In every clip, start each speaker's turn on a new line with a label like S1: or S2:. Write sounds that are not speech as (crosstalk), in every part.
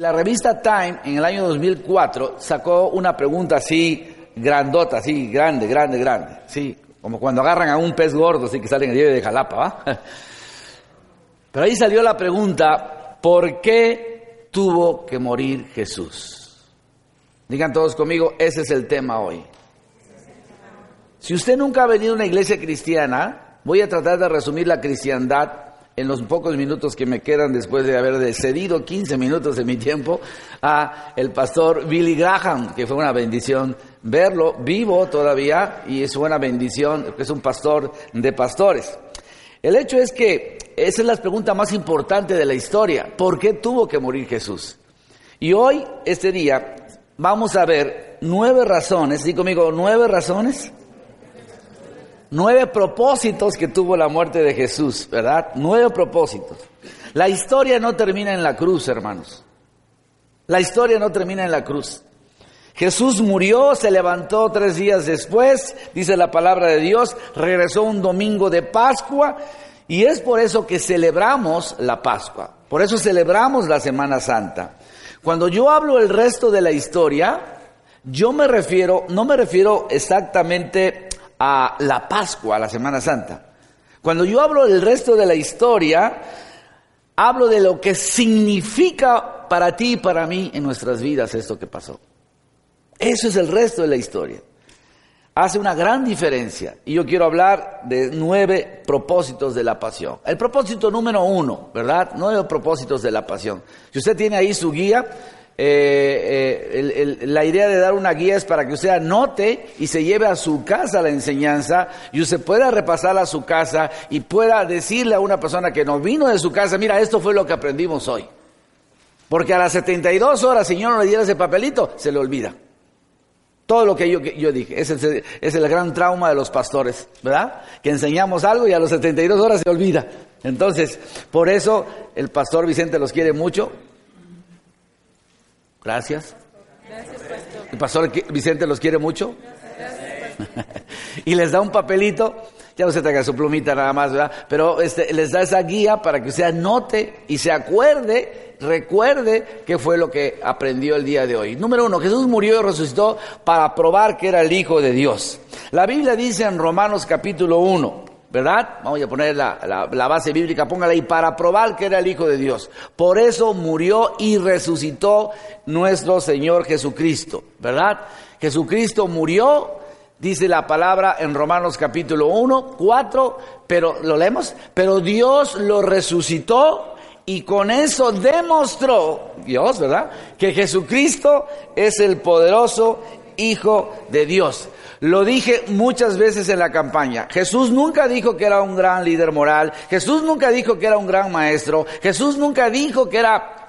S1: La revista Time en el año 2004 sacó una pregunta así grandota, así grande, grande, grande, sí, como cuando agarran a un pez gordo, así que salen el día de Jalapa, ¿va? (laughs) Pero ahí salió la pregunta, ¿por qué tuvo que morir Jesús? Digan todos conmigo, ese es el tema hoy. Si usted nunca ha venido a una iglesia cristiana, voy a tratar de resumir la cristiandad en los pocos minutos que me quedan después de haber cedido 15 minutos de mi tiempo a el pastor Billy Graham, que fue una bendición verlo vivo todavía y es una bendición, es un pastor de pastores. El hecho es que esa es la pregunta más importante de la historia. ¿Por qué tuvo que morir Jesús? Y hoy, este día, vamos a ver nueve razones, ¿sí conmigo? Nueve razones nueve propósitos que tuvo la muerte de Jesús, ¿verdad? Nueve propósitos. La historia no termina en la cruz, hermanos. La historia no termina en la cruz. Jesús murió, se levantó tres días después, dice la palabra de Dios, regresó un domingo de Pascua y es por eso que celebramos la Pascua. Por eso celebramos la Semana Santa. Cuando yo hablo el resto de la historia, yo me refiero, no me refiero exactamente a la Pascua, a la Semana Santa. Cuando yo hablo del resto de la historia, hablo de lo que significa para ti y para mí en nuestras vidas esto que pasó. Eso es el resto de la historia. Hace una gran diferencia. Y yo quiero hablar de nueve propósitos de la pasión. El propósito número uno, ¿verdad? Nueve propósitos de la pasión. Si usted tiene ahí su guía, eh, eh, la idea de dar una guía es para que usted anote y se lleve a su casa la enseñanza y usted pueda repasarla a su casa y pueda decirle a una persona que no vino de su casa, mira, esto fue lo que aprendimos hoy. Porque a las 72 horas, yo no le diera ese papelito, se le olvida. Todo lo que yo, dije, es, es el gran trauma de los pastores, ¿verdad? Que enseñamos algo y a las 72 horas se olvida. Entonces, por eso el pastor Vicente los quiere mucho, Gracias. ¿El pastor Vicente los quiere mucho? (laughs) y les da un papelito, ya no se traiga su plumita nada más, ¿verdad? Pero este, les da esa guía para que usted anote y se acuerde, recuerde qué fue lo que aprendió el día de hoy. Número uno, Jesús murió y resucitó para probar que era el Hijo de Dios. La Biblia dice en Romanos capítulo 1, ¿verdad? Vamos a poner la, base bíblica, póngala ahí, para probar que era el Hijo de Dios. Por eso murió y resucitó nuestro Señor Jesucristo, ¿verdad? Jesucristo murió, dice la palabra en Romanos capítulo 1, 4, pero lo leemos, pero Dios lo resucitó y con eso demostró, Dios, ¿verdad? Que Jesucristo es el poderoso Hijo de Dios. Lo dije muchas veces en la campaña. Jesús nunca dijo que era un gran líder moral. Jesús nunca dijo que era un gran maestro. Jesús nunca dijo que era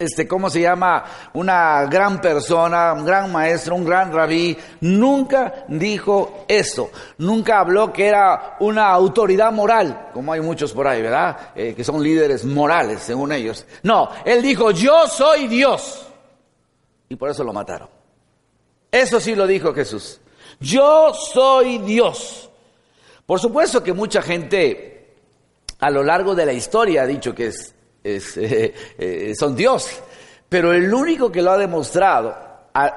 S1: este, ¿cómo se llama? Una gran persona, un gran maestro, un gran rabí. Nunca dijo eso. Nunca habló que era una autoridad moral, como hay muchos por ahí, ¿verdad? Eh, que son líderes morales, según ellos. No, él dijo, yo soy Dios. Y por eso lo mataron. Eso sí lo dijo Jesús. Yo soy Dios. Por supuesto que mucha gente a lo largo de la historia ha dicho que (laughs) eh, eh, son Dios, pero el único que lo ha demostrado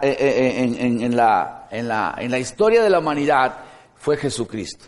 S1: en, la, historia de la humanidad fue Jesucristo.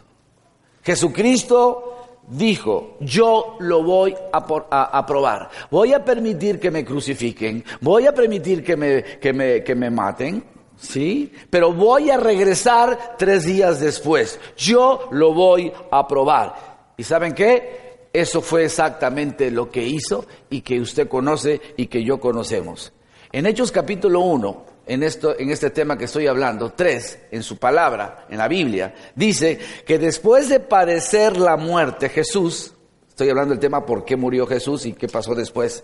S1: Jesucristo dijo, yo lo voy a, probar, voy a permitir que me crucifiquen, voy a permitir que me maten, ¿Sí? Pero voy a regresar tres días después. Yo lo voy a probar. ¿Y saben qué? Eso fue exactamente lo que hizo y que usted conoce y que yo conocemos. En Hechos capítulo 1, en, esto, en este tema que estoy hablando, 3, en su palabra, en la Biblia, dice que después de padecer la muerte, Jesús, estoy hablando del tema por qué murió Jesús y qué pasó después,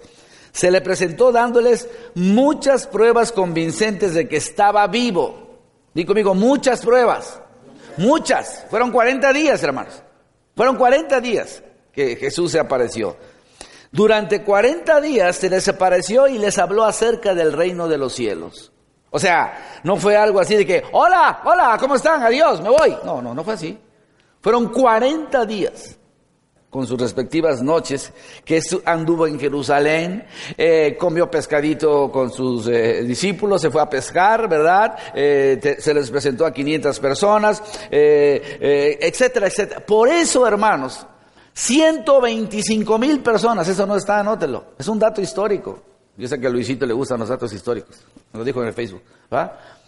S1: se le presentó dándoles muchas pruebas convincentes de que estaba vivo. Dí conmigo, muchas pruebas. Muchas. Fueron 40 días, hermanos. Fueron 40 días que Jesús se apareció. Durante 40 días se les apareció y les habló acerca del reino de los cielos. O sea, no fue algo así de que, hola, hola, ¿cómo están? Adiós, me voy. No, no, no fue así. Fueron 40 días con sus respectivas noches, que anduvo en Jerusalén, eh, comió pescadito con sus eh, discípulos, se fue a pescar, ¿verdad? Eh, se les presentó a 500 personas, etcétera, etcétera. Por eso, hermanos, 125 mil personas, eso no está, anótelo, es un dato histórico. Yo sé que a Luisito le gustan los datos históricos, lo dijo en el Facebook, ¿va?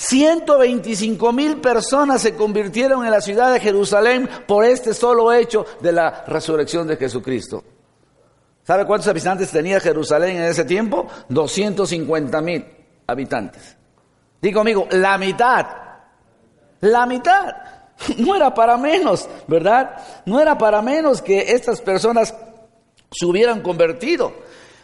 S1: 125 mil personas se convirtieron en la ciudad de Jerusalén por este solo hecho de la resurrección de Jesucristo. ¿Sabe cuántos habitantes tenía Jerusalén en ese tiempo? 250 mil habitantes. Digo amigo, la mitad. La mitad. (laughs) No era para menos, ¿verdad? No era para menos que estas personas se hubieran convertido.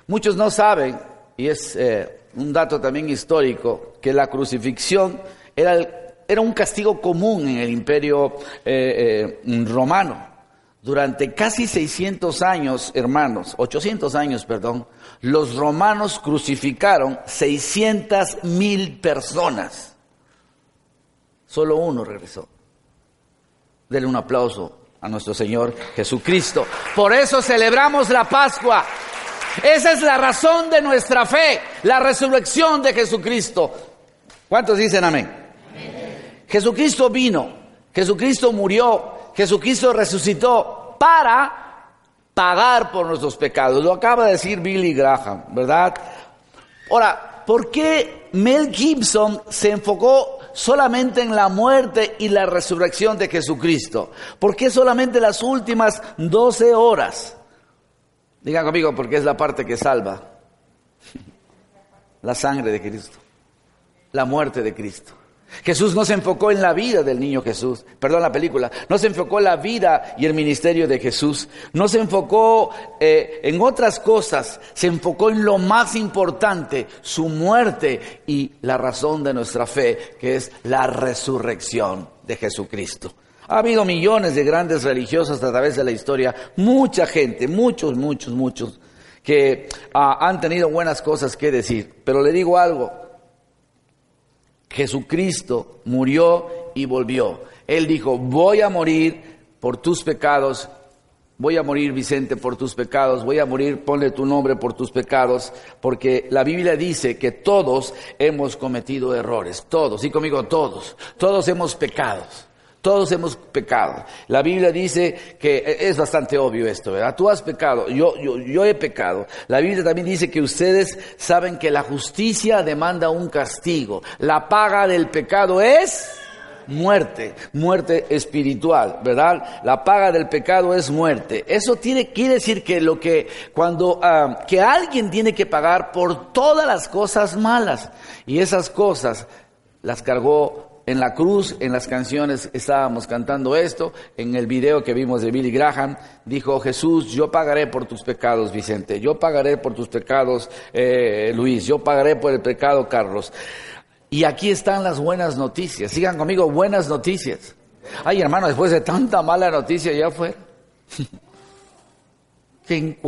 S1: Muchos no saben, y es eh, un dato también histórico, que la crucifixión era, era un castigo común en el imperio eh, eh, romano. Durante casi 600 años, hermanos, 800 años, perdón, los romanos crucificaron 600 mil personas. Solo uno regresó. Denle un aplauso a nuestro Señor Jesucristo. Por eso celebramos la Pascua. Esa es la razón de nuestra fe, la resurrección de Jesucristo. ¿Cuántos dicen amén? Jesucristo vino, Jesucristo murió, Jesucristo resucitó para pagar por nuestros pecados. Lo acaba de decir Billy Graham, ¿verdad? Ahora, ¿por qué Mel Gibson se enfocó solamente en la muerte y la resurrección de Jesucristo? ¿Por qué solamente las últimas 12 horas? Digan conmigo porque es la parte que salva. La sangre de Cristo. La muerte de Cristo. Jesús no se enfocó en la vida del niño Jesús, perdón la película, no se enfocó en la vida y el ministerio de Jesús, no se enfocó eh, en otras cosas, se enfocó en lo más importante, su muerte y la razón de nuestra fe, que es la resurrección de Jesucristo. Ha habido millones de grandes religiosos a través de la historia, mucha gente, muchos, muchos, muchos, que ah, han tenido buenas cosas que decir. Pero le digo algo, Jesucristo murió y volvió. Él dijo, voy a morir por tus pecados, voy a morir Vicente por tus pecados, voy a morir, ponle tu nombre por tus pecados, porque la Biblia dice que todos hemos cometido errores, todos, y conmigo todos, todos hemos pecados. Todos hemos pecado. La Biblia dice que e, es bastante obvio esto, ¿verdad? Tú has pecado, yo, yo, yo he pecado. La Biblia también dice que ustedes saben que la justicia demanda un castigo. La paga del pecado es muerte, muerte espiritual, ¿verdad? La paga del pecado es muerte. Eso tiene, quiere decir que lo que, cuando, ah, que alguien tiene que pagar por todas las cosas malas. Y esas cosas las cargó en la cruz, en las canciones estábamos cantando esto, en el video que vimos de Billy Graham, dijo Jesús, yo pagaré por tus pecados, Vicente, yo pagaré por tus pecados, eh, Luis, yo pagaré por el pecado, Carlos. Y aquí están las buenas noticias, sigan conmigo, buenas noticias. Ay, hermano, después de tanta mala noticia ya fue. (laughs) que en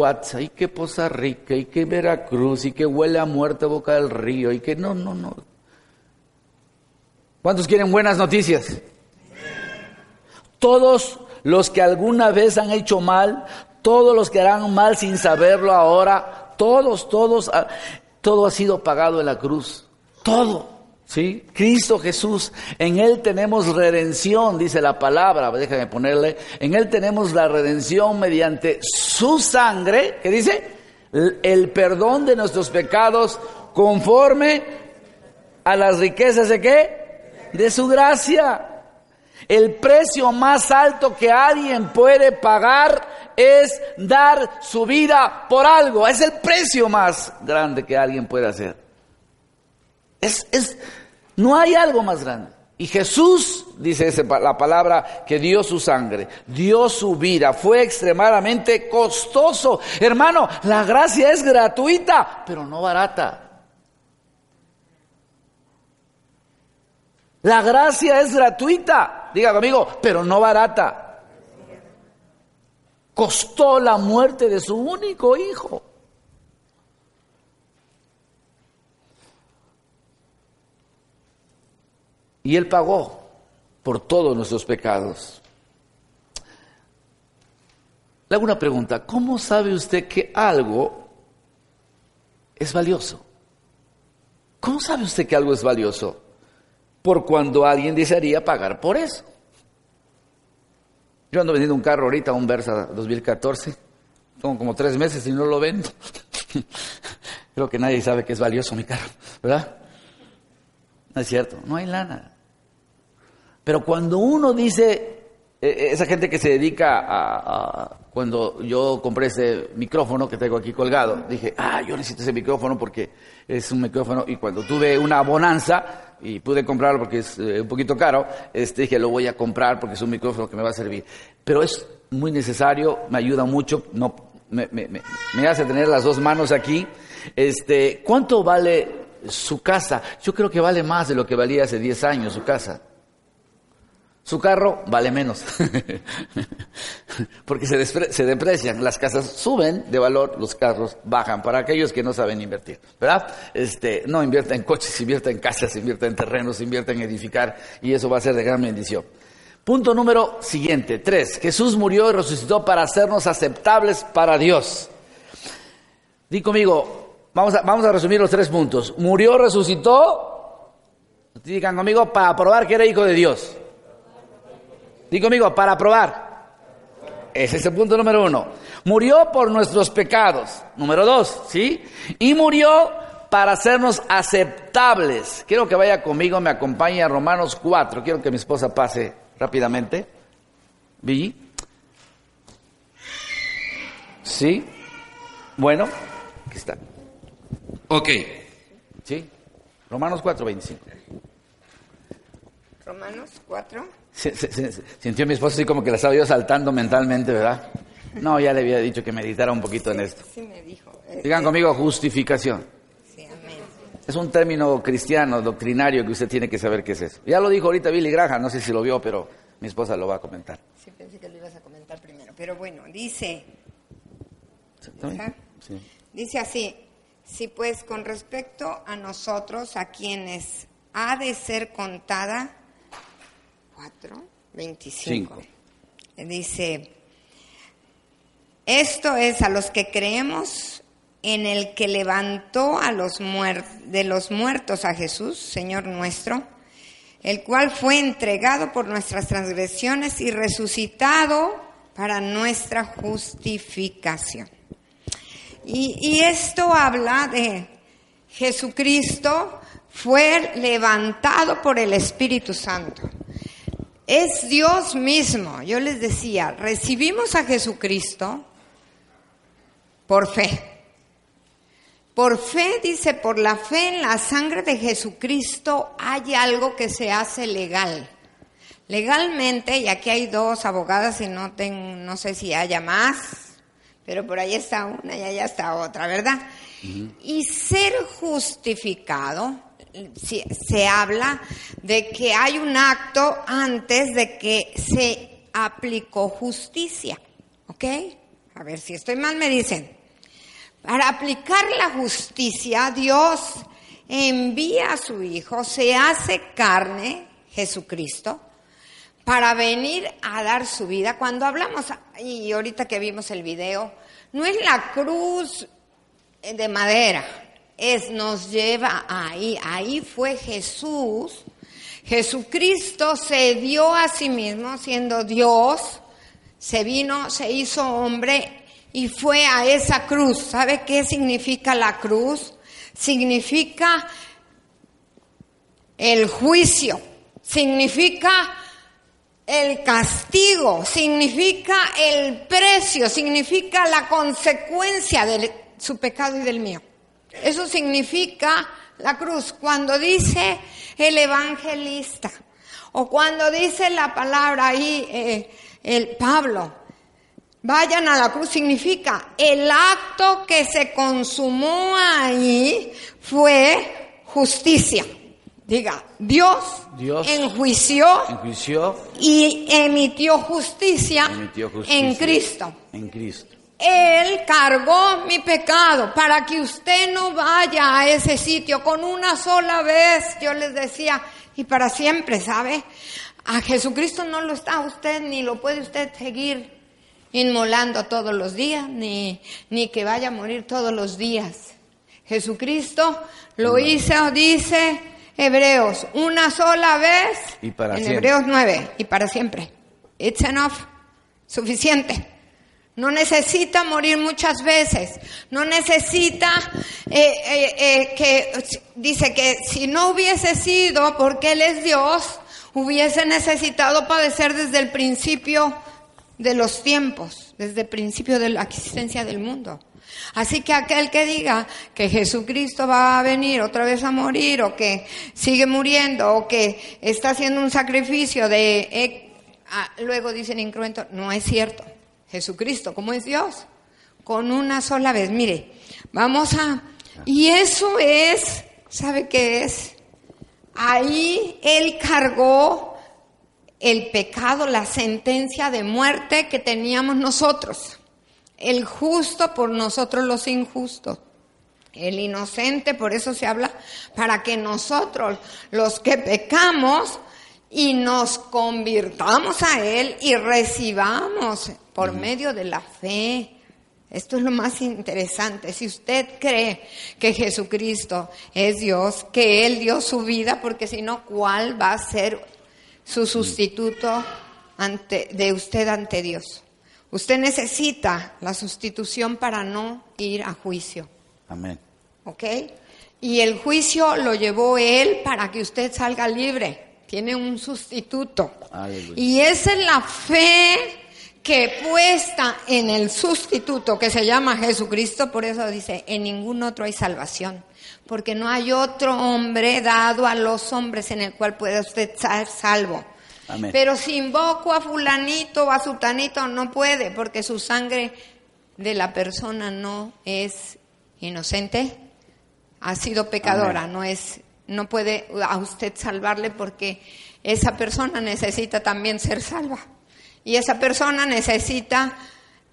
S1: y que Poza Rica, y que Veracruz, y que huele a muerte boca del río, y que no, no, no, ¿Cuántos quieren buenas noticias? Todos los que alguna vez han hecho mal, todos los que harán mal sin saberlo ahora, todos, todos, ah, todo ha sido pagado en la cruz. Todo. ¿Sí? Cristo Jesús, en Él tenemos redención, dice la palabra, déjame ponerle, en Él tenemos la redención mediante su sangre, ¿qué dice? El perdón de nuestros pecados conforme a las riquezas de qué? De su gracia. El precio más alto que alguien puede pagar es dar su vida por algo. Es el precio más grande que alguien puede hacer. Es, es, no hay algo más grande. Y Jesús, dice la palabra, que dio su sangre, dio su vida, fue extremadamente costoso. Hermano, la gracia es gratuita, pero no barata. La gracia es gratuita, diga conmigo, pero no barata. Costó la muerte de su único hijo. Y Él pagó por todos nuestros pecados. Le hago una pregunta, ¿cómo sabe usted que algo es valioso? ¿Cómo sabe usted que algo es valioso? Por cuando alguien desearía pagar por eso. Yo ando vendiendo un carro ahorita, un Versa 2014. Tengo como tres meses y no lo vendo. (laughs) Creo que nadie sabe que es valioso mi carro, ¿verdad? No es cierto, no hay lana. Pero cuando uno dice, eh, eh, esa gente que se dedica a, cuando yo compré ese micrófono que tengo aquí colgado, dije, ah, yo necesito ese micrófono porque es un micrófono y cuando tuve una bonanza y pude comprarlo porque es eh, un poquito caro, este, dije, lo voy a comprar porque es un micrófono que me va a servir. Pero es muy necesario, me ayuda mucho, no, me, me, me hace tener las dos manos aquí. Este, ¿Cuánto vale su casa? Yo creo que vale más de lo que valía hace 10 años su casa. Su carro vale menos, (laughs) porque se, se, deprecian, las casas suben de valor, los carros bajan, para aquellos que no saben invertir, ¿verdad? Este, no invierta en coches, invierta en casas, invierta en terrenos, invierta en edificar, y eso va a ser de gran bendición. Punto número siguiente, tres, Jesús murió y resucitó para hacernos aceptables para Dios. Di conmigo, vamos a, vamos a resumir los tres puntos. Murió, resucitó, digan conmigo, para probar que era hijo de Dios. Digo conmigo, para probar. Ese es el punto número uno. Murió por nuestros pecados. Número dos, ¿sí? Y murió para hacernos aceptables. Quiero que vaya conmigo, me acompañe a Romanos 4. Quiero que mi esposa pase rápidamente. ¿Vi? ¿Sí? Bueno, aquí está. Ok. ¿Sí? Romanos 4, 25.
S2: Romanos 4.
S1: sintió mi esposo así como que la estaba yo saltando mentalmente, ¿verdad? No, ya le había dicho que meditara un poquito en esto.
S2: Sí, me dijo.
S1: Digan conmigo justificación.
S2: Sí, amén.
S1: Es un término cristiano, doctrinario, que usted tiene que saber qué es eso. Ya lo dijo ahorita Billy Graham, no sé si lo vio, pero mi esposa lo va a comentar.
S2: Sí, pensé que lo ibas a comentar primero. Pero bueno, dice... Sí. Dice así, si pues con respecto a nosotros, a quienes ha de ser contada 4, 25. Dice, esto es a los que creemos en el que levantó a los de los muertos a Jesús, Señor nuestro, el cual fue entregado por nuestras transgresiones y resucitado para nuestra justificación. Y, y esto habla de Jesucristo fue levantado por el Espíritu Santo. Es Dios mismo. Yo les decía, recibimos a Jesucristo por fe. Por fe, dice, por la fe en la sangre de Jesucristo hay algo que se hace legal. Legalmente, y aquí hay dos abogadas y no, no sé si haya más, pero por ahí está una y allá está otra, ¿verdad? Y ser justificado se habla de que hay un acto antes de que se aplicó justicia. ¿Ok? A ver, si estoy mal, me dicen. Para aplicar la justicia, Dios envía a su Hijo, se hace carne, Jesucristo, para venir a dar su vida. Cuando hablamos, y ahorita que vimos el video, no es la cruz de madera, es, nos lleva ahí. Ahí fue Jesús. Jesucristo se dio a sí mismo siendo Dios, se vino, se hizo hombre y fue a esa cruz. ¿Sabe qué significa la cruz? Significa el juicio, significa el castigo, significa el precio, significa la consecuencia de su pecado y del mío. Eso significa la cruz. Cuando dice el evangelista, O cuando dice la palabra ahí, eh, el Pablo, vayan a la cruz, significa el acto que se consumó ahí fue justicia. Diga, Dios,
S1: Dios
S2: enjuició,
S1: enjuició
S2: y emitió justicia,
S1: emitió justicia
S2: en Cristo.
S1: En Cristo.
S2: Él cargó mi pecado para que usted no vaya a ese sitio con una sola vez, yo les decía, y para siempre, ¿sabe? A Jesucristo no lo está usted, ni lo puede usted seguir inmolando todos los días, ni, ni que vaya a morir todos los días. Jesucristo lo hizo, dice Hebreos, una sola vez,
S1: Y para
S2: en
S1: siempre.
S2: Hebreos 9, y para siempre. It's enough, suficiente. No necesita morir muchas veces. No necesita eh, eh, eh, que dice que si no hubiese sido porque Él es Dios, hubiese necesitado padecer desde el principio de los tiempos, desde el principio de la existencia del mundo. Así que aquel que diga que Jesucristo va a venir otra vez a morir o que sigue muriendo o que está haciendo un sacrificio de... eh, ah, luego dicen incruento, no es cierto. Jesucristo, como es Dios, con una sola vez. Mire, vamos a... Y eso es, ¿sabe qué es? Ahí Él cargó el pecado, la sentencia de muerte que teníamos nosotros. El justo por nosotros los injustos. El inocente, por eso se habla, para que nosotros, los que pecamos, y nos convirtamos a Él y recibamos por medio de la fe. Esto es lo más interesante. Si usted cree que Jesucristo es Dios, que Él dio su vida, porque si no, ¿cuál va a ser su sustituto ante, de usted ante Dios? Usted necesita la sustitución para no ir a juicio.
S1: Amén.
S2: ¿Ok? Y el juicio lo llevó Él para que usted salga libre. Tiene un sustituto.
S1: Aleluya.
S2: Y esa es la fe que puesta en el sustituto que se llama Jesucristo, por eso dice, en ningún otro hay salvación, porque no hay otro hombre dado a los hombres en el cual pueda usted ser salvo.
S1: Amén.
S2: Pero si invoco a fulanito o a sutanito, no puede, porque su sangre de la persona no es inocente, ha sido pecadora,
S1: Amén.
S2: no es, no puede a usted salvarle porque esa persona necesita también ser salva. Y esa persona necesita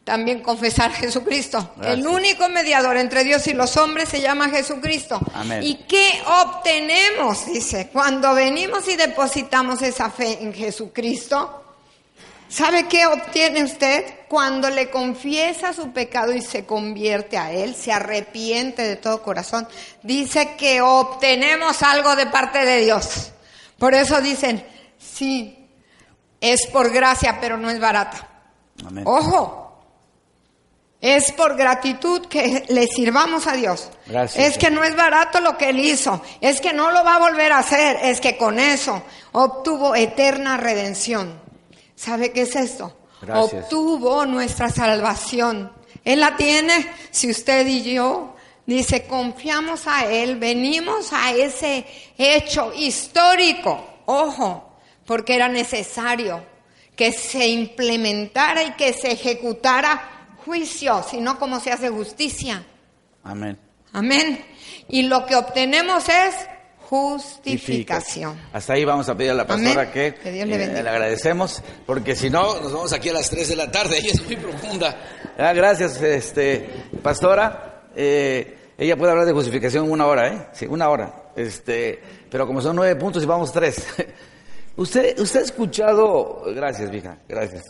S2: también confesar a Jesucristo.
S1: Gracias.
S2: El único mediador entre Dios y los hombres se llama Jesucristo.
S1: Amén.
S2: ¿Y qué obtenemos? Dice, cuando venimos y depositamos esa fe en Jesucristo, ¿Sabe qué obtiene usted? Cuando le confiesa su pecado y se convierte a Él, se arrepiente de todo corazón, dice que obtenemos algo de parte de Dios. Por eso dicen, sí, es por gracia, pero no es barata.
S1: Amén.
S2: Ojo, es por gratitud que le sirvamos a Dios.
S1: Gracias,
S2: es que no es barato lo que Él hizo, es que no lo va a volver a hacer, es que con eso obtuvo eterna redención. ¿Sabe qué es esto?
S1: Gracias.
S2: Obtuvo nuestra salvación. Él la tiene, si usted y yo, dice, confiamos a Él, venimos a ese hecho histórico, ojo, porque era necesario que se implementara y que se ejecutara juicio, sino como se hace justicia.
S1: Amén.
S2: Amén. Y lo que obtenemos es justificación.
S1: Hasta ahí vamos a pedir a la pastora
S2: Amén.
S1: que,
S2: Que Dios le
S1: eh, le agradecemos, porque si no, nos vamos aquí a las 3 de la tarde, (laughs) ella es muy profunda. Ah, gracias, este, pastora. Eh, ella puede hablar de justificación una hora, ¿eh? Sí, una hora. Este, pero como son nueve puntos y vamos tres. (laughs) usted, usted ha escuchado, gracias, vieja, gracias.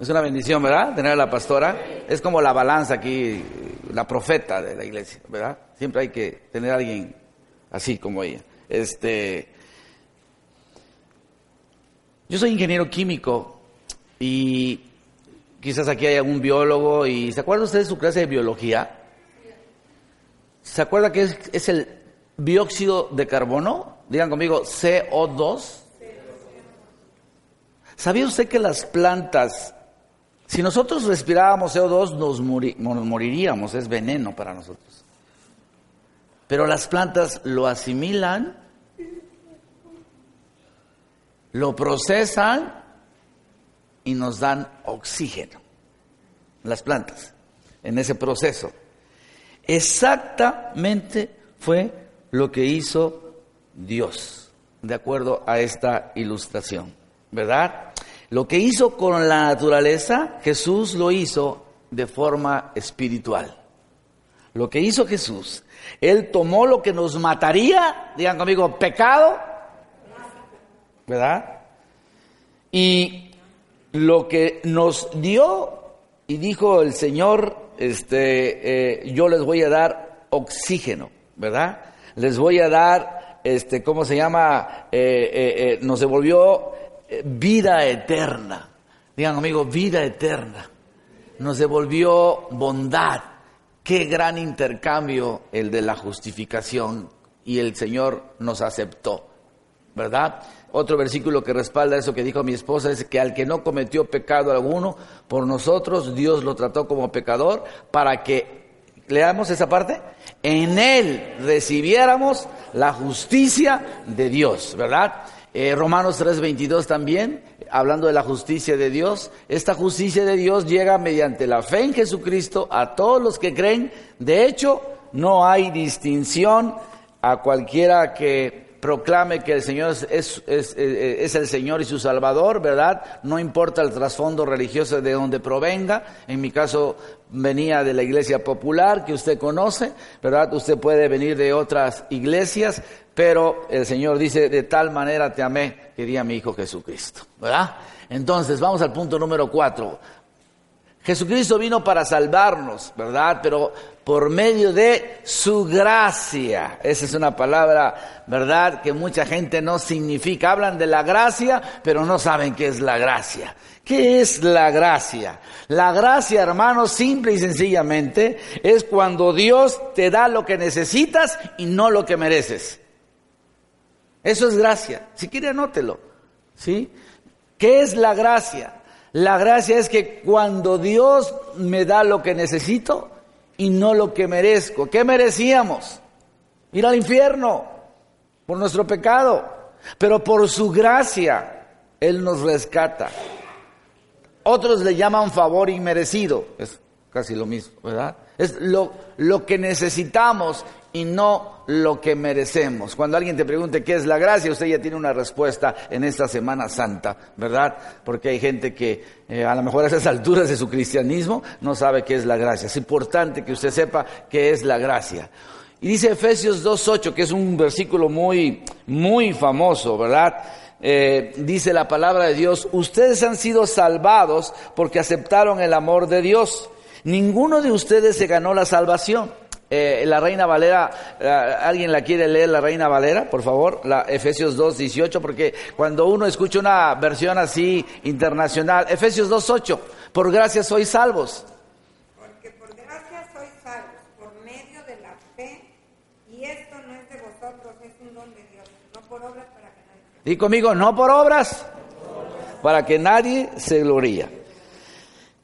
S1: Es una bendición, ¿verdad? Tener a la pastora. Es como la balanza aquí, la profeta de la iglesia, ¿verdad? Siempre hay que tener a alguien así como ella. Este, yo soy ingeniero químico y quizás aquí hay algún biólogo y ¿se acuerda usted de su clase de biología? ¿Se acuerda que es, el dióxido de carbono? Digan conmigo, CO2. ¿Sabía usted que las plantas, si nosotros respirábamos CO2 nos, nos moriríamos, es veneno para nosotros? Pero las plantas lo asimilan lo procesan y nos dan oxígeno. Las plantas, en ese proceso. Exactamente fue lo que hizo Dios, de acuerdo a esta ilustración, ¿verdad? Lo que hizo con la naturaleza, Jesús lo hizo de forma espiritual. Lo que hizo Jesús, Él tomó lo que nos mataría, digan conmigo, pecado, ¿verdad? Y lo que nos dio, y dijo el Señor, este, eh, yo les voy a dar oxígeno, ¿verdad? Les voy a dar, este, ¿cómo se llama? Eh, eh, nos devolvió vida eterna. Digan conmigo, vida eterna. Nos devolvió bondad. Qué gran intercambio el de la justificación. Y el Señor nos aceptó, ¿verdad? Otro versículo que respalda eso que dijo mi esposa es que al que no cometió pecado alguno, por nosotros Dios lo trató como pecador para que, leamos esa parte, en él recibiéramos la justicia de Dios, ¿verdad? Eh, Romanos 3:22 también, hablando de la justicia de Dios, esta justicia de Dios llega mediante la fe en Jesucristo a todos los que creen. De hecho, no hay distinción a cualquiera que proclame que el Señor es, es, es, el Señor y su Salvador, ¿verdad? No importa el trasfondo religioso de donde provenga. En mi caso venía de la iglesia popular que usted conoce, ¿verdad? Usted puede venir de otras iglesias, pero el Señor dice, de tal manera te amé, quería mi Hijo Jesucristo, ¿verdad? Entonces, vamos al punto número cuatro. Jesucristo vino para salvarnos, ¿verdad? Pero por medio de su gracia. Esa es una palabra, ¿verdad? Que mucha gente no significa. Hablan de la gracia, pero no saben qué es la gracia. ¿Qué es la gracia? La gracia, hermanos, simple y sencillamente, es cuando Dios te da lo que necesitas y no lo que mereces. Eso es gracia. Si quiere, anótelo. ¿Sí? ¿Qué es la gracia? La gracia es que cuando Dios me da lo que necesito y no lo que merezco, ¿qué merecíamos? Ir al infierno por nuestro pecado, pero por su gracia Él nos rescata. Otros le llaman favor inmerecido, es casi lo mismo, ¿verdad? Es lo, lo que necesitamos y no lo que merecemos. Cuando alguien te pregunte qué es la gracia, usted ya tiene una respuesta en esta Semana Santa, ¿verdad? Porque hay gente que eh, a lo mejor a esas (laughs) alturas de su cristianismo no sabe qué es la gracia. Es importante que usted sepa qué es la gracia. Y dice Efesios 2.8, que es un versículo muy, muy famoso, ¿verdad? Eh, dice la palabra de Dios, ustedes han sido salvados porque aceptaron el amor de Dios. Ninguno de ustedes se ganó la salvación. Eh, la Reina Valera, eh, ¿alguien la quiere leer, la Reina Valera, por favor? La Efesios 2, 18, porque cuando uno escucha una versión así internacional, Efesios 2, 8, por gracia sois salvos.
S2: Porque por gracia sois salvos, por medio de la fe, y esto no es de vosotros, es un don de Dios, no por obras para que nadie.
S1: Di conmigo, no por obras, para que nadie se gloría.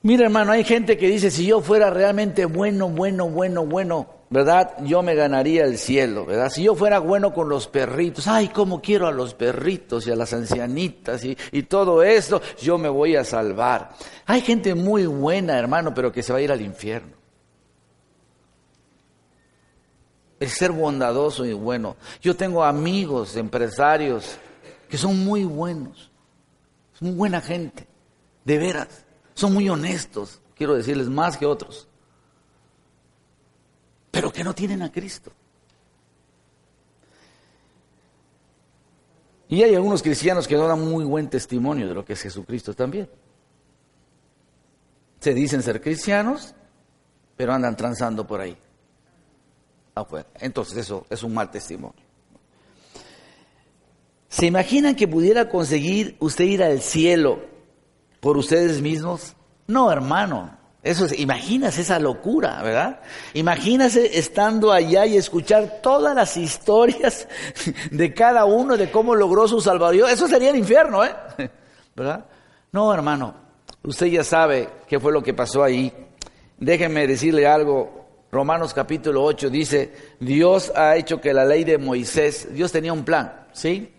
S1: Mira hermano, hay gente que dice, si yo fuera realmente bueno, bueno, bueno, bueno, ¿verdad? Yo me ganaría el cielo, ¿verdad? Si yo fuera bueno con los perritos, ay, cómo quiero a los perritos y a las ancianitas y, todo esto, yo me voy a salvar. Hay gente muy buena, hermano, pero que se va a ir al infierno. El ser bondadoso y bueno. Yo tengo amigos, empresarios, que son muy buenos, son buena gente, de veras, son muy honestos, quiero decirles más que otros pero que no tienen a Cristo. Y hay algunos cristianos que no dan muy buen testimonio de lo que es Jesucristo también. Se dicen ser cristianos, pero andan transando por ahí. Entonces eso es un mal testimonio. ¿Se imaginan que pudiera conseguir usted ir al cielo por ustedes mismos? No, hermano. Eso es, imagínase esa locura, ¿verdad? Imagínase estando allá y escuchar todas las historias (laughs) de cada uno de cómo logró su salvación. Eso sería el infierno, ¿eh? (laughs) ¿Verdad? No, hermano, usted ya sabe qué fue lo que pasó ahí. Déjenme decirle algo. Romanos capítulo 8 dice, Dios ha hecho que la ley de Moisés, Dios tenía un plan, ¿sí?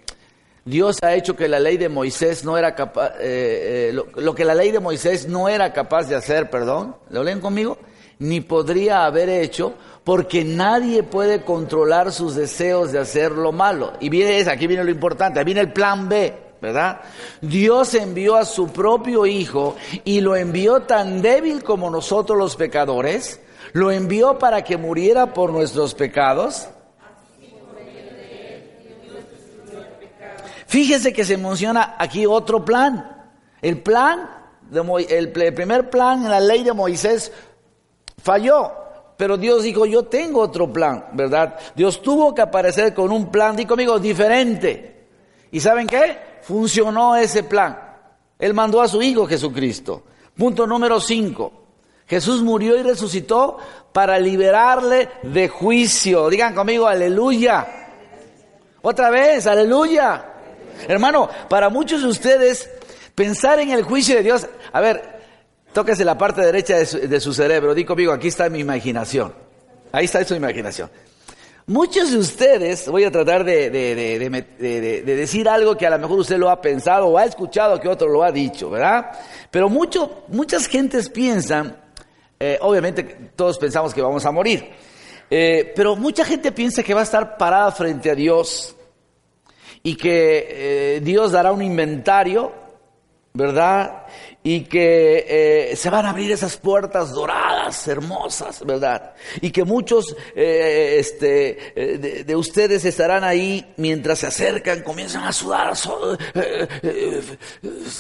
S1: Dios ha hecho que la ley de Moisés no era capaz, eh, eh, lo, que la ley de Moisés no era capaz de hacer, perdón, ¿lo leen conmigo? Ni podría haber hecho, porque nadie puede controlar sus deseos de hacer lo malo. Y viene, aquí viene lo importante, viene el plan B, ¿verdad? Dios envió a su propio Hijo y lo envió tan débil como nosotros los pecadores, lo envió para que muriera por nuestros pecados Fíjese que se menciona aquí otro plan. El plan, de el, primer plan en la ley de Moisés falló. Pero Dios dijo, yo tengo otro plan, ¿verdad? Dios tuvo que aparecer con un plan, di conmigo, diferente. ¿Y saben qué? Funcionó ese plan. Él mandó a su Hijo Jesucristo. Punto número cinco. Jesús murió y resucitó para liberarle de juicio. Digan conmigo, aleluya. Otra vez, aleluya. Hermano, para muchos de ustedes, pensar en el juicio de Dios, a ver, tóquese la parte derecha de su, cerebro, di conmigo, aquí está mi imaginación. Ahí está su imaginación. Muchos de ustedes, voy a tratar de, decir algo que a lo mejor usted lo ha pensado o ha escuchado que otro lo ha dicho, ¿verdad? Pero mucho, muchas gentes piensan, eh, obviamente todos pensamos que vamos a morir, eh, pero mucha gente piensa que va a estar parada frente a Dios y que eh, Dios dará un inventario, ¿verdad? Y que eh, se van a abrir esas puertas doradas, hermosas, ¿verdad? Y que muchos eh, este, eh, de, ustedes estarán ahí mientras se acercan, comienzan a sudar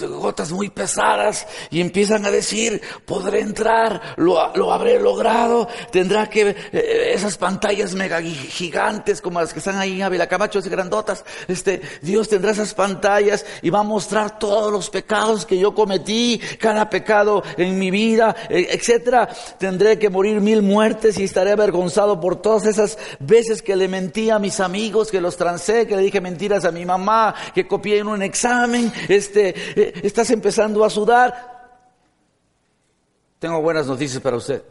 S1: gotas muy pesadas y empiezan a decir, podré entrar, lo, lo habré logrado, tendrá que esas pantallas mega gigantes como las que están ahí en Ávila Camacho, esas grandotas, este, Dios tendrá esas pantallas y va a mostrar todos los pecados que yo cometí cada pecado en mi vida, e, etcétera. Tendré que morir mil muertes y estaré avergonzado por todas esas veces que le mentí a mis amigos, que los trancé, que le dije mentiras a mi mamá, que copié en un examen. Este, eh, estás empezando a sudar. Tengo buenas noticias para usted.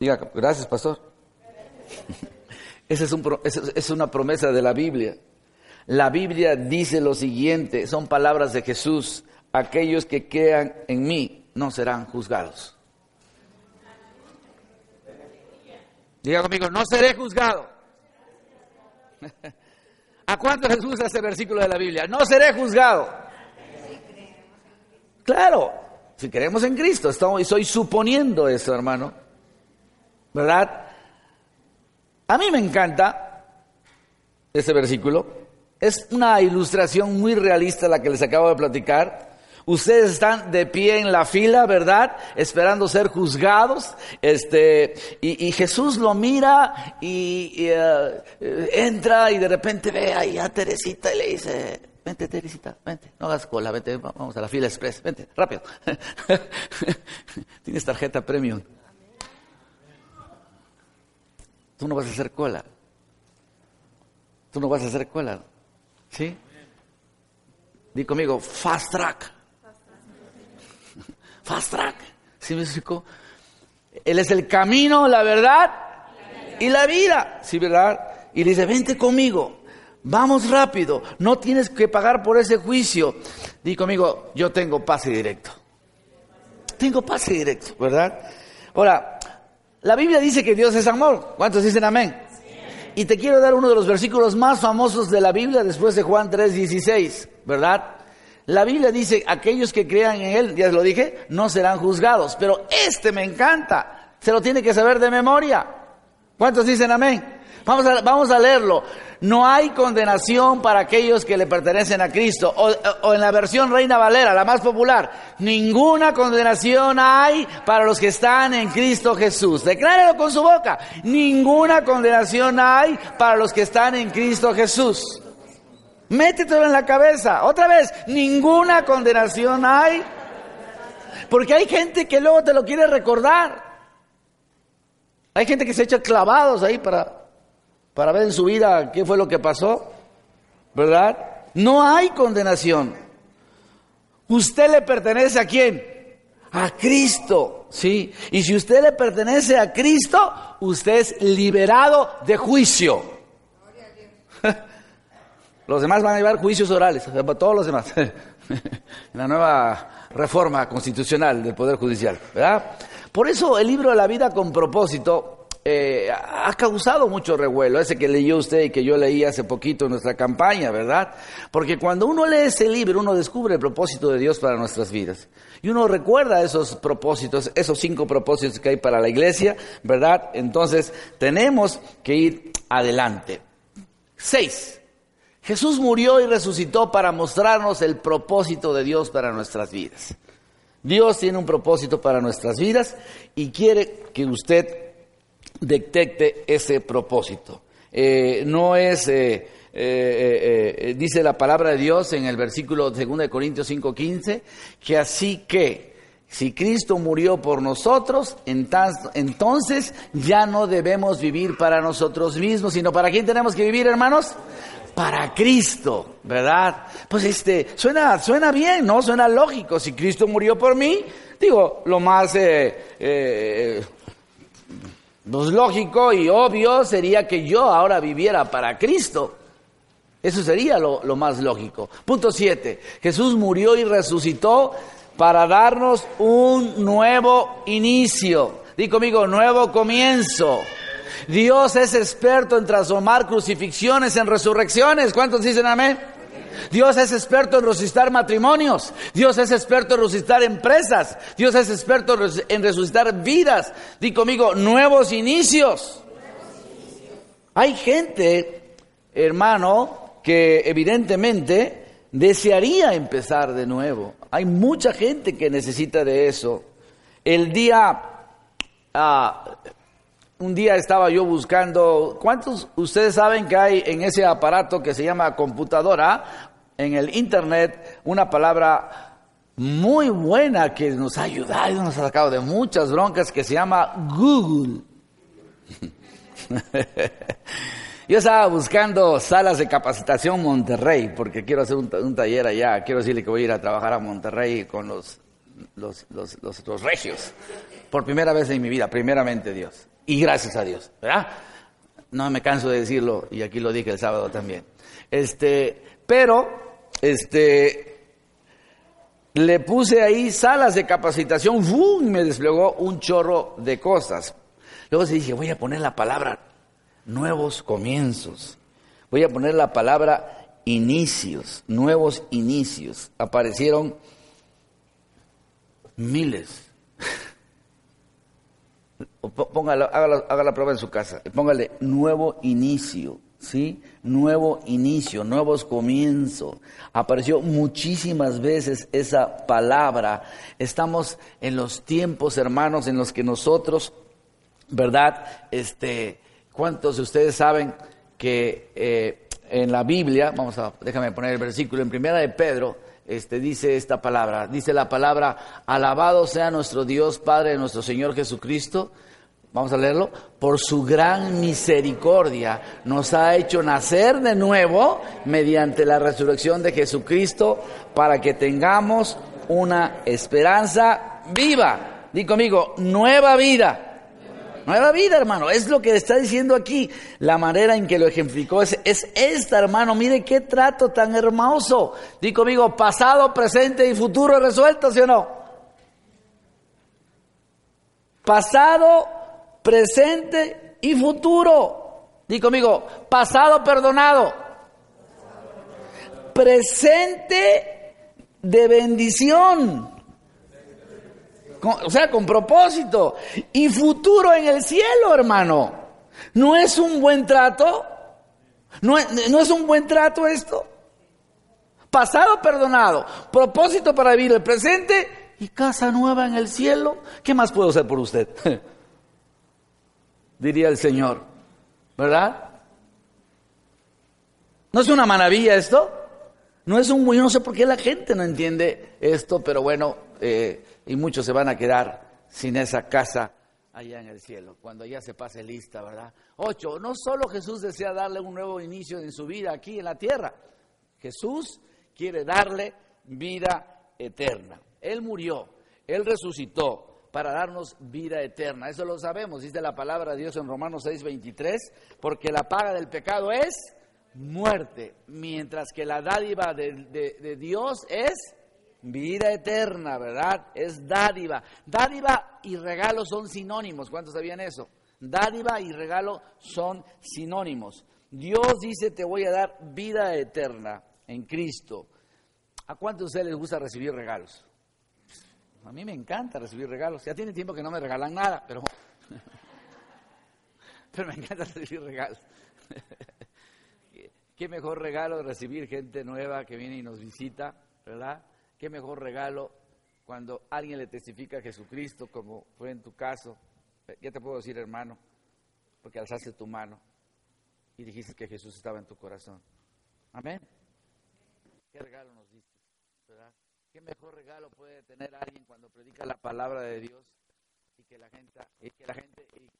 S1: Diga, gracias, pastor. (laughs) Esa es una promesa de la Biblia. La Biblia dice lo siguiente, son palabras de Jesús, aquellos que crean en mí no serán juzgados. Diga conmigo, no seré juzgado. (laughs) ¿A cuánto les gusta ese versículo de la Biblia? No seré juzgado. Claro, si creemos en Cristo, estoy suponiendo eso, hermano. ¿Verdad? A mí me encanta ese versículo. Es una ilustración muy realista la que les acabo de platicar. Ustedes están de pie en la fila, ¿verdad? Esperando ser juzgados. Este, y, Jesús lo mira y, eh, entra y de repente ve ahí a Teresita y le dice, vente Teresita, vente, no hagas cola, vente, vamos a la fila express, vente, rápido. (laughs) Tienes tarjeta premium. Tú no vas a hacer cola. Tú no vas a hacer cola. ¿Sí? Di conmigo, fast track. (laughs) Fast track. ¿Sí me explico? Él es el camino, la verdad y la vida. ¿Sí, verdad? Y le dice, vente conmigo. Vamos rápido. No tienes que pagar por ese juicio. Di conmigo, yo tengo pase directo. Tengo pase directo, ¿verdad? Ahora, la Biblia dice que Dios es amor. ¿Cuántos dicen amén? Y te quiero dar uno de los versículos más famosos de la Biblia después de Juan 3:16, ¿verdad? La Biblia dice, aquellos que crean en Él, ya lo dije, no serán juzgados. Pero este me encanta, se lo tiene que saber de memoria. ¿Cuántos dicen amén? Vamos a, vamos a leerlo. No hay condenación para aquellos que le pertenecen a Cristo. O, en la versión Reina Valera, la más popular. Ninguna condenación hay para los que están en Cristo Jesús. Declárelo con su boca. Ninguna condenación hay para los que están en Cristo Jesús. Métetelo en la cabeza. Otra vez, ninguna condenación hay. Porque hay gente que luego te lo quiere recordar. Hay gente que se echa clavados ahí para para ver en su vida qué fue lo que pasó, ¿verdad? No hay condenación. Usted le pertenece a quién? A Cristo, ¿sí? Y si usted le pertenece a Cristo, usted es liberado de juicio. (laughs) Los demás van a llevar juicios orales, todos los demás. (laughs) la nueva reforma constitucional del Poder Judicial, ¿verdad? Por eso el libro de la vida con propósito eh, ha causado mucho revuelo, ese que leyó usted y que yo leí hace poquito en nuestra campaña, ¿verdad? Porque cuando uno lee ese libro, uno descubre el propósito de Dios para nuestras vidas. Y uno recuerda esos propósitos, esos cinco propósitos que hay para la iglesia, ¿verdad? Entonces, tenemos que ir adelante. Seis. Jesús murió y resucitó para mostrarnos el propósito de Dios para nuestras vidas. Dios tiene un propósito para nuestras vidas y quiere que usted detecte ese propósito. Eh, no es, eh, eh, dice la palabra de Dios en el versículo 2 de Corintios 5:15, que así que si Cristo murió por nosotros, entonces ya no debemos vivir para nosotros mismos, sino para quién tenemos que vivir, hermanos? Para Cristo, ¿verdad? Pues este, suena, suena bien, ¿no? Suena lógico. Si Cristo murió por mí, digo, lo más pues lógico y obvio sería que yo ahora viviera para Cristo. Eso sería lo, más lógico. Punto 7. Jesús murió y resucitó para darnos un nuevo inicio. Di conmigo, nuevo comienzo. Dios es experto en transformar crucifixiones en resurrecciones. ¿Cuántos dicen amén? Dios es experto en resucitar matrimonios. Dios es experto en resucitar empresas. Dios es experto en resucitar vidas. Di conmigo, nuevos inicios. Hay gente, hermano, que evidentemente desearía empezar de nuevo. Hay mucha gente que necesita de eso. El día, ah, un día estaba yo buscando, ¿cuántos ustedes saben que hay en ese aparato que se llama computadora en el Internet una palabra muy buena que nos ha ayudado nos ha sacado de muchas broncas que se llama Google. (laughs) Yo estaba buscando salas de capacitación Monterrey, porque quiero hacer un, taller allá, quiero decirle que voy a ir a trabajar a Monterrey con los, los, los, regios, por primera vez en mi vida, primeramente Dios, y gracias a Dios, ¿verdad? No me canso de decirlo, y aquí lo dije el sábado también. Este, pero este, le puse ahí salas de capacitación, ¡bum! me desplegó un chorro de cosas. Luego se dije, voy a poner la palabra nuevos comienzos. Voy a poner la palabra inicios, nuevos inicios. Aparecieron miles. (laughs) Póngalo, haga la prueba en su casa. Póngale nuevo inicio. ¿sí? Nuevo inicio, nuevos comienzos. Apareció muchísimas veces esa palabra. Estamos en los tiempos, hermanos, en los que nosotros, ¿verdad? Este, ¿cuántos de ustedes saben que eh, en la Biblia, vamos a, déjame poner el versículo, en primera de Pedro, este, dice esta palabra, dice la palabra, alabado sea nuestro Dios, Padre de nuestro Señor Jesucristo, Vamos a leerlo. Por su gran misericordia nos ha hecho nacer de nuevo mediante la resurrección de Jesucristo para que tengamos una esperanza viva. Di conmigo, nueva vida. Nueva vida, hermano. Es lo que está diciendo aquí. La manera en que lo ejemplificó es, es esta, hermano. Mire qué trato tan hermoso. Di conmigo, pasado, presente y futuro resuelto, ¿sí o no? Pasado, presente y futuro. Di conmigo, pasado perdonado, presente de bendición, o sea, con propósito, y futuro en el cielo, hermano. ¿No es un buen trato? ¿No es, no es un buen trato esto? Pasado perdonado, propósito para vivir el presente y casa nueva en el cielo. ¿Qué más puedo hacer por usted? (laughs) diría el Señor. ¿Verdad? ¿No es una maravilla esto? No es un... Yo no sé por qué la gente no entiende esto, pero bueno, eh, y muchos se van a quedar sin esa casa allá en el cielo, cuando ya se pase lista, ¿verdad? Ocho, no solo Jesús desea darle un nuevo inicio en su vida aquí en la tierra, Jesús quiere darle vida eterna. Él murió, Él resucitó, para darnos vida eterna. Eso lo sabemos, dice la palabra de Dios en Romanos 6:23, porque la paga del pecado es muerte, mientras que la dádiva de, Dios es vida eterna, ¿verdad? Es dádiva. Dádiva y regalo son sinónimos. ¿Cuántos sabían eso? Dádiva y regalo son sinónimos. Dios dice, te voy a dar vida eterna en Cristo. ¿A cuántos de ustedes les gusta recibir regalos? A mí me encanta recibir regalos. Ya tiene tiempo que no me regalan nada, pero, (laughs) pero me encanta recibir regalos. (laughs) Qué mejor regalo recibir gente nueva que viene y nos visita, ¿verdad? Qué mejor regalo cuando alguien le testifica a Jesucristo, como fue en tu caso. Ya te puedo decir, hermano, porque alzaste tu mano y dijiste que Jesús estaba en tu corazón. Amén. Qué regalo nos diste, ¿verdad? Qué mejor regalo puede tener alguien cuando predica la palabra de Dios y que la gente, y que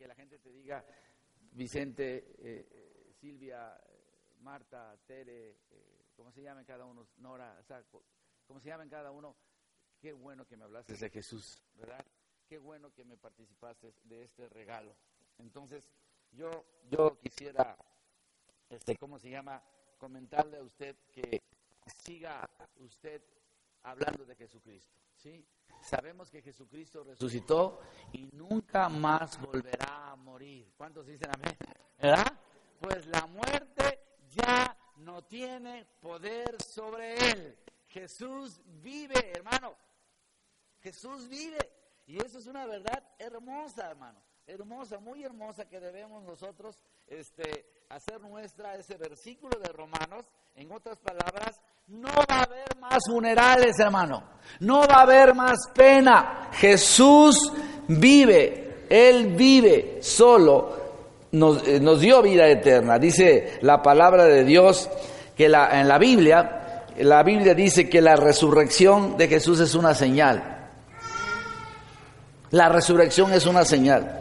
S1: la gente, te diga, Vicente, eh, Silvia, Marta, Tere, eh, ¿cómo se llaman cada uno? Nora, o ¿cómo se llaman cada uno? Qué bueno que me hablaste de Jesús, ¿verdad? Qué bueno que me participaste de este regalo. Entonces, yo, yo quisiera, este, ¿cómo se llama? Comentarle a usted que siga usted hablando de Jesucristo, ¿sí? Sabemos que Jesucristo resucitó y nunca más volverá a morir. ¿Cuántos dicen amén? ¿Verdad? Pues la muerte ya no tiene poder sobre él. Jesús vive, hermano. Jesús vive. Y eso es una verdad hermosa, hermano. Hermosa, muy hermosa que debemos nosotros este, hacer nuestra ese versículo de Romanos. En otras palabras, no va a haber más funerales, hermano. No va a haber más pena. Jesús vive. Él vive solo eh, nos, dio vida eterna. Dice la palabra de Dios que la, en la Biblia, la Biblia dice que la resurrección de Jesús es una señal. La resurrección es una señal.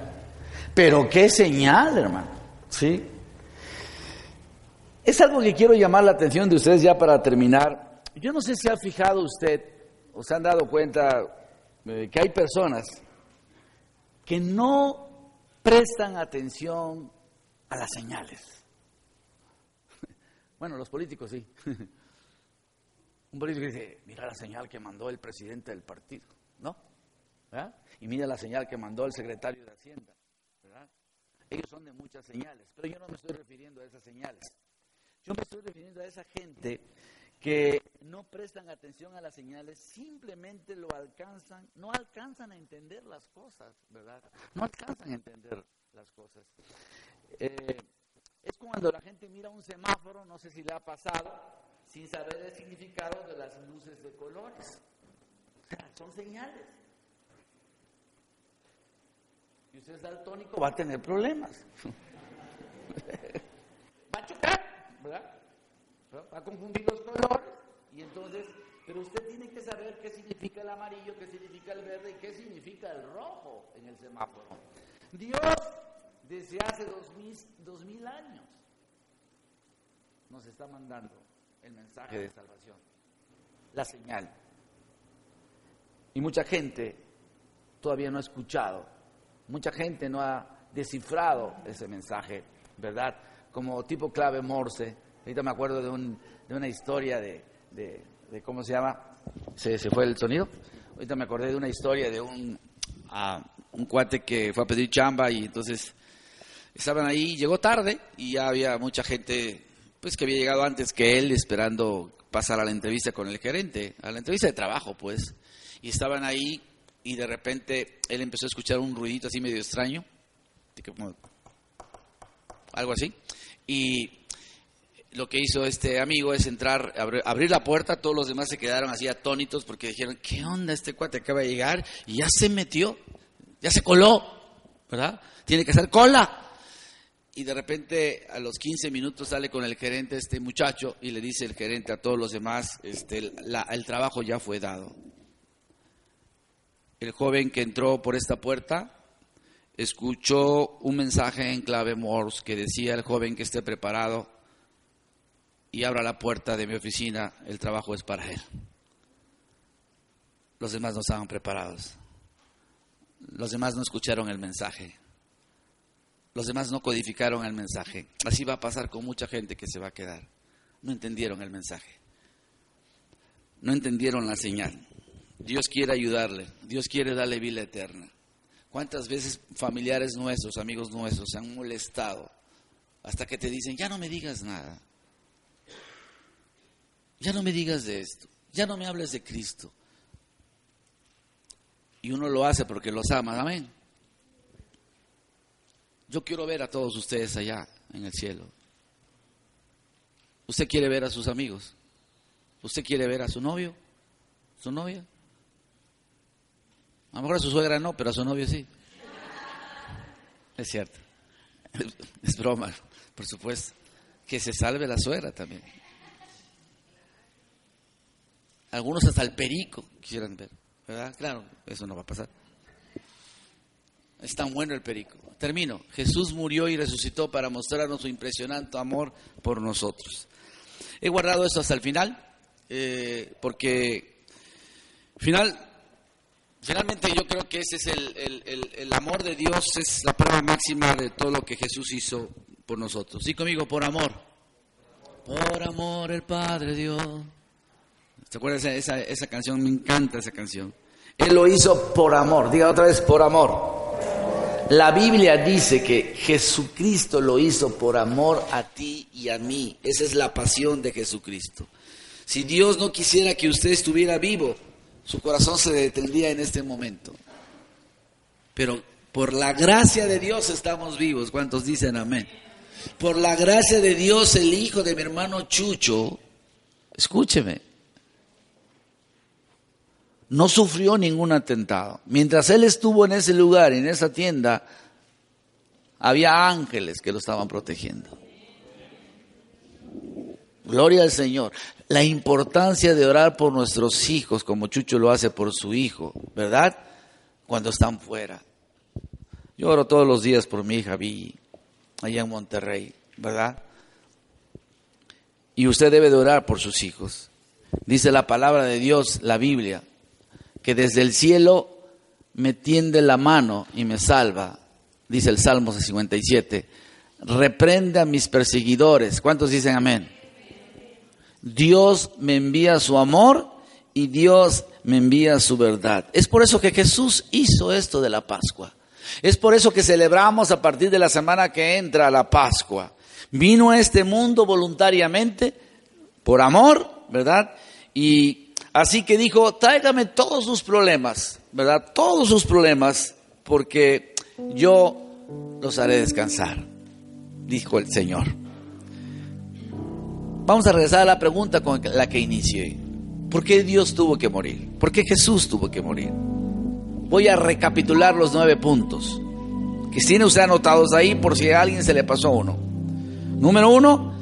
S1: Pero qué señal, hermano. ¿Sí? Es algo que quiero llamar la atención de ustedes ya para terminar. Yo no sé si ha fijado usted o se han dado cuenta eh, que hay personas que no prestan atención a las señales. (laughs) Bueno, los políticos sí. (laughs) Un político dice, mira la señal que mandó el presidente del partido, ¿no? Y mira la señal que mandó el secretario de Hacienda, ¿verdad? Ellos son de muchas señales, pero yo no me estoy refiriendo a esas señales. Yo me estoy refiriendo a esa gente que no prestan atención a las señales, simplemente lo alcanzan, no alcanzan a entender las cosas, ¿verdad? No alcanzan a entender las cosas. Eh, es cuando la gente mira un semáforo, no sé si le ha pasado, sin saber el significado de las luces de colores. son señales. Y usted es daltónico, va a tener problemas. (laughs) va a chocar, ¿verdad? va a confundir los colores y entonces, pero usted tiene que saber qué significa el amarillo, qué significa el verde y qué significa el rojo en el semáforo. Dios, desde hace dos mil, años, nos está mandando el mensaje de salvación, la señal. Y mucha gente todavía no ha escuchado, mucha gente no ha descifrado ese mensaje, ¿verdad? Como tipo clave Morse, Ahorita me acuerdo de, un, de una historia de, de, ¿cómo se llama? ¿Se, ¿Se, fue el sonido? Ahorita me acordé de una historia de un, un cuate que fue a pedir chamba y entonces estaban ahí, llegó tarde y ya había mucha gente pues que había llegado antes que él esperando pasar a la entrevista con el gerente, a la entrevista de trabajo pues. Y estaban ahí y de repente él empezó a escuchar un ruidito así medio extraño, algo así. Y lo que hizo este amigo es entrar, abrir la puerta, todos los demás se quedaron así atónitos porque dijeron, ¿qué onda este cuate acaba de llegar? Y ya se metió, ya se coló, ¿verdad? Tiene que hacer cola. Y de repente a los 15 minutos sale con el gerente este muchacho y le dice el gerente a todos los demás, este, el trabajo ya fue dado. El joven que entró por esta puerta escuchó un mensaje en clave Morse que decía el joven que esté preparado y abra la puerta de mi oficina, el trabajo es para él. Los demás no estaban preparados. Los demás no escucharon el mensaje. Los demás no codificaron el mensaje. Así va a pasar con mucha gente que se va a quedar. No entendieron el mensaje. No entendieron la señal. Dios quiere ayudarle. Dios quiere darle vida eterna. ¿Cuántas veces familiares nuestros, amigos nuestros, se han molestado hasta que te dicen, ya no me digas nada? Ya no me digas de esto. Ya no me hables de Cristo. Y uno lo hace porque los ama. Amén. Yo quiero ver a todos ustedes allá en el cielo. ¿Usted quiere ver a sus amigos? ¿Usted quiere ver a su novio? ¿Su novia? A lo mejor a su suegra no, pero a su novio sí. Es cierto. (laughs) Es broma, por supuesto. Que se salve la suegra también. Algunos hasta el perico quisieran ver, ¿verdad? Claro, eso no va a pasar. Es tan bueno el perico. Termino. Jesús murió y resucitó para mostrarnos su impresionante amor por nosotros. He guardado esto hasta el final, eh, porque final, finalmente yo creo que ese es el, el, amor de Dios, es la prueba máxima de todo lo que Jesús hizo por nosotros. Sí conmigo, por amor. Por amor el Padre Dios. ¿Se acuerdan de esa, esa canción? Me encanta esa canción. Él lo hizo por amor. Diga otra vez, por amor. La Biblia dice que Jesucristo lo hizo por amor a ti y a mí. Esa es la pasión de Jesucristo. Si Dios no quisiera que usted estuviera vivo, su corazón se detendría en este momento. Pero por la gracia de Dios estamos vivos. ¿Cuántos dicen amén? Por la gracia de Dios, el hijo de mi hermano Chucho, escúcheme, no sufrió ningún atentado. Mientras él estuvo en ese lugar, en esa tienda, había ángeles que lo estaban protegiendo. Gloria al Señor. La importancia de orar por nuestros hijos, como Chucho lo hace por su hijo, ¿verdad? Cuando están fuera. Yo oro todos los días por mi hija Vi, allá en Monterrey, ¿verdad? Y usted debe de orar por sus hijos. Dice la palabra de Dios, la Biblia, que desde el cielo me tiende la mano y me salva, dice el Salmo 57. Reprende a mis perseguidores. ¿Cuántos dicen amén? Dios me envía su amor y Dios me envía su verdad. Es por eso que Jesús hizo esto de la Pascua. Es por eso que celebramos a partir de la semana que entra la Pascua. Vino a este mundo voluntariamente, por amor, ¿verdad? Y Así que dijo, tráigame todos sus problemas, ¿verdad? Todos sus problemas, porque yo los haré descansar, dijo el Señor. Vamos a regresar a la pregunta con la que inicié. ¿Por qué Dios tuvo que morir? ¿Por qué Jesús tuvo que morir? Voy a recapitular los nueve puntos que tiene usted anotados ahí por si a alguien se le pasó uno. Número uno,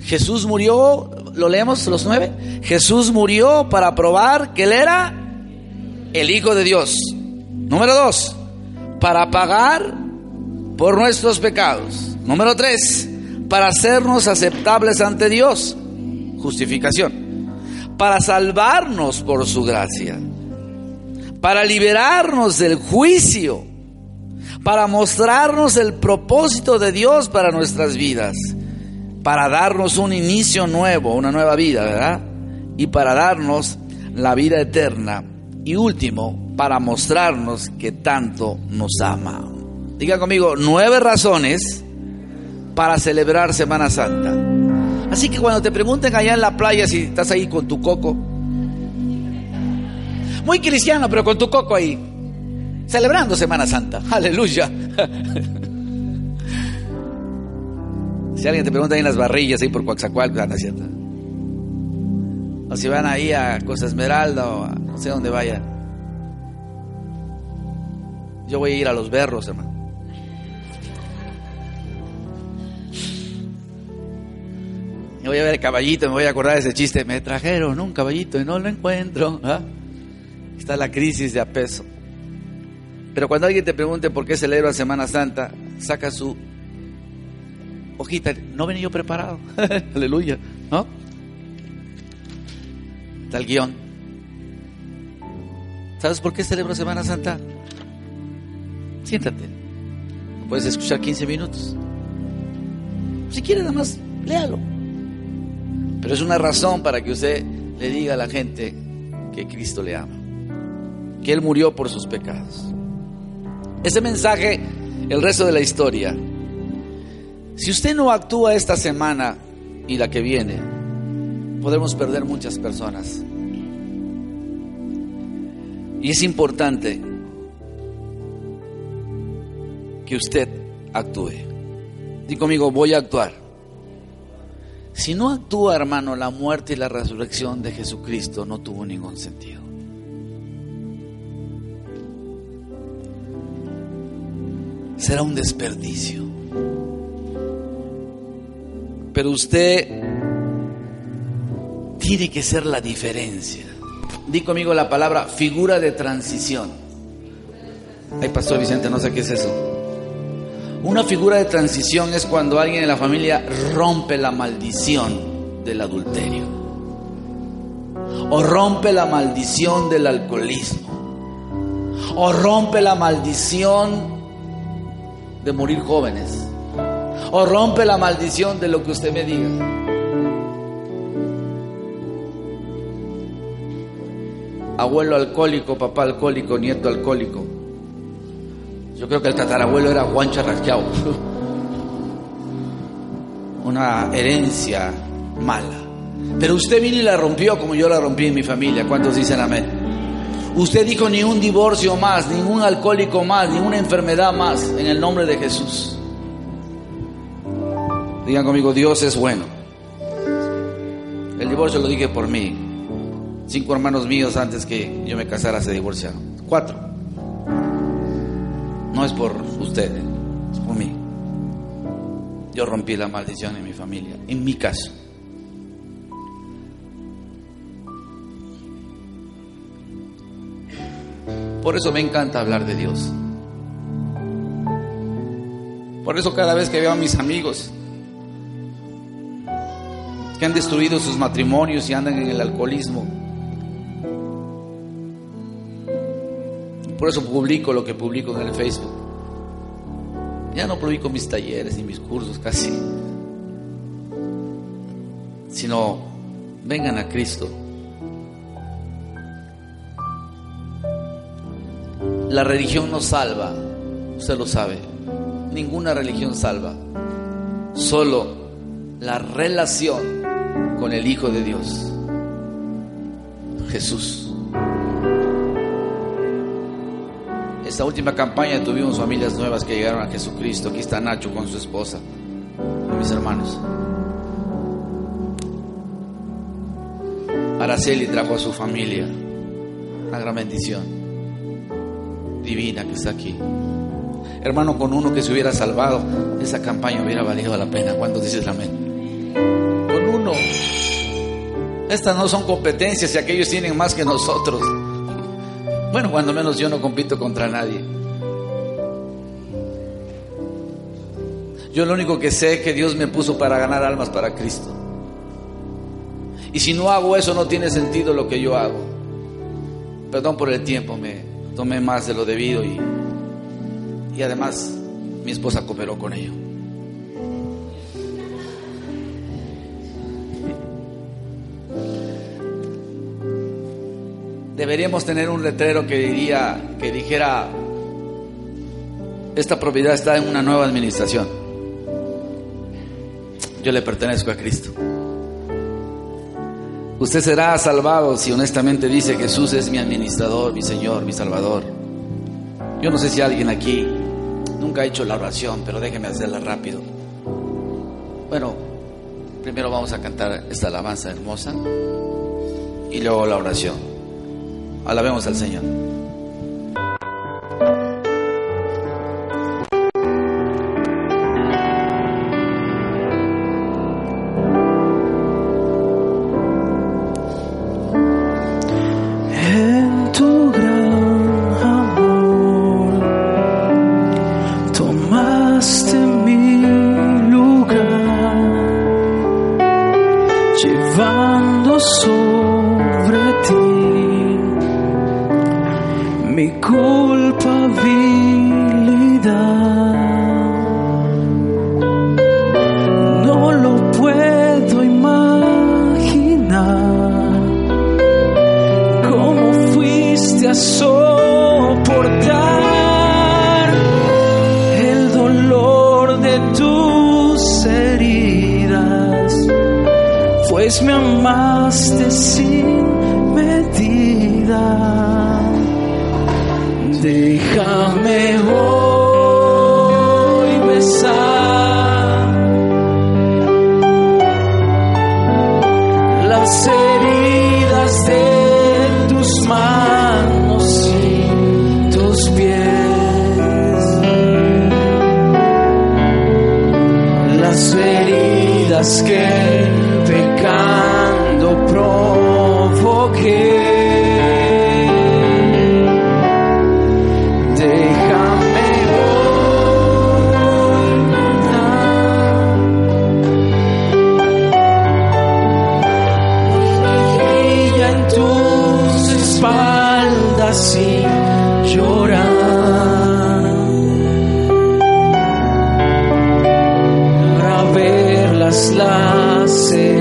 S1: Jesús murió ¿Lo leemos los nueve? Jesús murió para probar que Él era el Hijo de Dios. Número dos, para pagar por nuestros pecados. Número tres, para hacernos aceptables ante Dios. Justificación. Para salvarnos por su gracia. Para liberarnos del juicio. Para mostrarnos el propósito de Dios para nuestras vidas para darnos un inicio nuevo, una nueva vida, ¿verdad? Y para darnos la vida eterna. Y último, para mostrarnos que tanto nos ama. Diga conmigo, nueve razones para celebrar Semana Santa. Así que cuando te pregunten allá en la playa si estás ahí con tu coco, muy cristiano, pero con tu coco ahí, celebrando Semana Santa, (laughs) aleluya. Si alguien te pregunta ahí en las barrillas, ahí por Coaxacualco, no cierto. O si van ahí a Costa Esmeralda o a no sé dónde vayan. Yo voy a ir a los berros, hermano. Y voy a ver el caballito, me voy a acordar de ese chiste. Me trajeron un caballito y no lo encuentro. ¿ah? Está la crisis de apeso. Pero cuando alguien te pregunte por qué celebra Semana Santa, saca su hojita, no venía yo preparado. (laughs) Aleluya, ¿no? Está el guion. ¿Sabes por qué celebro Semana Santa? Siéntate. Puedes escuchar 15 minutos. Si quiere, nada más, léalo. Pero es una razón para que usted le diga a la gente que Cristo le ama, que Él murió por sus pecados. Ese mensaje, el resto de la historia. Si usted no actúa esta semana y la que viene, podemos perder muchas personas. Y es importante que usted actúe. Di conmigo, voy a actuar. Si no actúa, hermano, la muerte y la resurrección de Jesucristo no tuvo ningún sentido. Será un desperdicio. Pero usted tiene que ser la diferencia. Di conmigo la palabra figura de transición. Ay, Pastor Vicente, no sé qué es eso. Una figura de transición es cuando alguien en la familia rompe la maldición del adulterio. O rompe la maldición del alcoholismo. O rompe la maldición de morir jóvenes. O rompe la maldición de lo que usted me diga. Abuelo alcohólico, papá alcohólico, nieto alcohólico. Yo creo que el tatarabuelo era Juan Charrasqueau. (laughs) Una herencia mala. Pero usted vino y la rompió como yo la rompí en mi familia. ¿Cuántos dicen amén? Usted dijo ni un divorcio más, ningún alcohólico más, ninguna enfermedad más en el nombre de Jesús. Digan conmigo, Dios es bueno. El divorcio lo dije por mí. Cinco hermanos míos antes que yo me casara se divorciaron. Cuatro. No es por ustedes, es por mí. Yo rompí la maldición en mi familia, en mi caso. Por eso me encanta hablar de Dios. Por eso cada vez que veo a mis amigos que han destruido sus matrimonios y andan en el alcoholismo, Por eso publico lo que publico en el Facebook. Ya no publico mis talleres ni mis cursos casi. Sino vengan a Cristo. La religión no salva, usted lo sabe. Ninguna religión salva. Solo la relación con el Hijo de Dios, Jesús. esta última campaña tuvimos familias nuevas que llegaron a Jesucristo. Aquí está Nacho con su esposa, mis hermanos. Araceli trajo a su familia. Una gran bendición divina que está aquí. Hermano, con uno que se hubiera salvado, esa campaña hubiera valido la pena. ¿Cuándo dices amén? Estas no son competencias y aquellos tienen más que nosotros. Bueno, cuando menos yo no compito contra nadie. Yo lo único que sé es que Dios me puso para ganar almas para Cristo. Y si no hago eso no tiene sentido lo que yo hago. Perdón por el tiempo, me tomé más de lo debido y, y además mi esposa cooperó con ello. Deberíamos tener un letrero que diría, que dijera, esta propiedad está en una nueva administración. Yo le pertenezco a Cristo. Usted será salvado si honestamente dice Jesús es mi administrador, mi Señor, mi Salvador. Yo no sé si alguien aquí nunca ha hecho la oración, pero déjeme hacerla rápido. Bueno, primero vamos a cantar esta alabanza hermosa y luego la oración. Alabemos al Señor.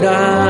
S3: and I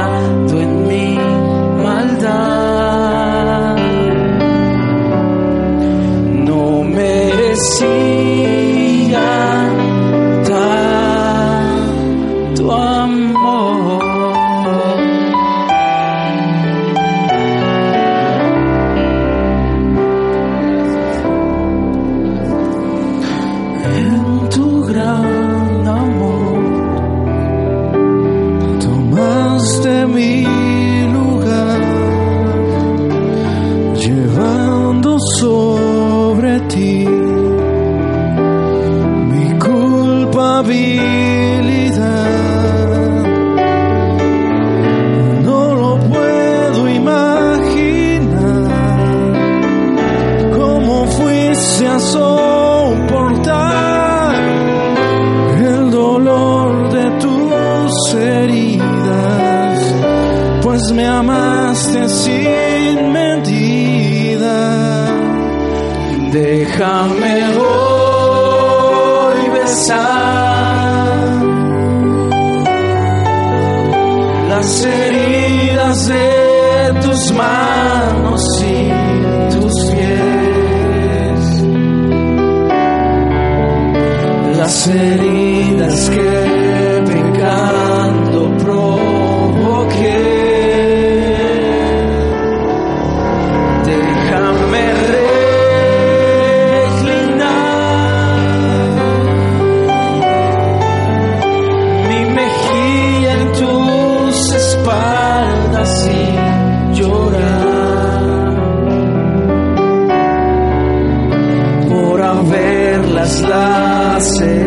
S3: tus espaldas y llorar. Por haberlas lacerado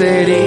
S3: las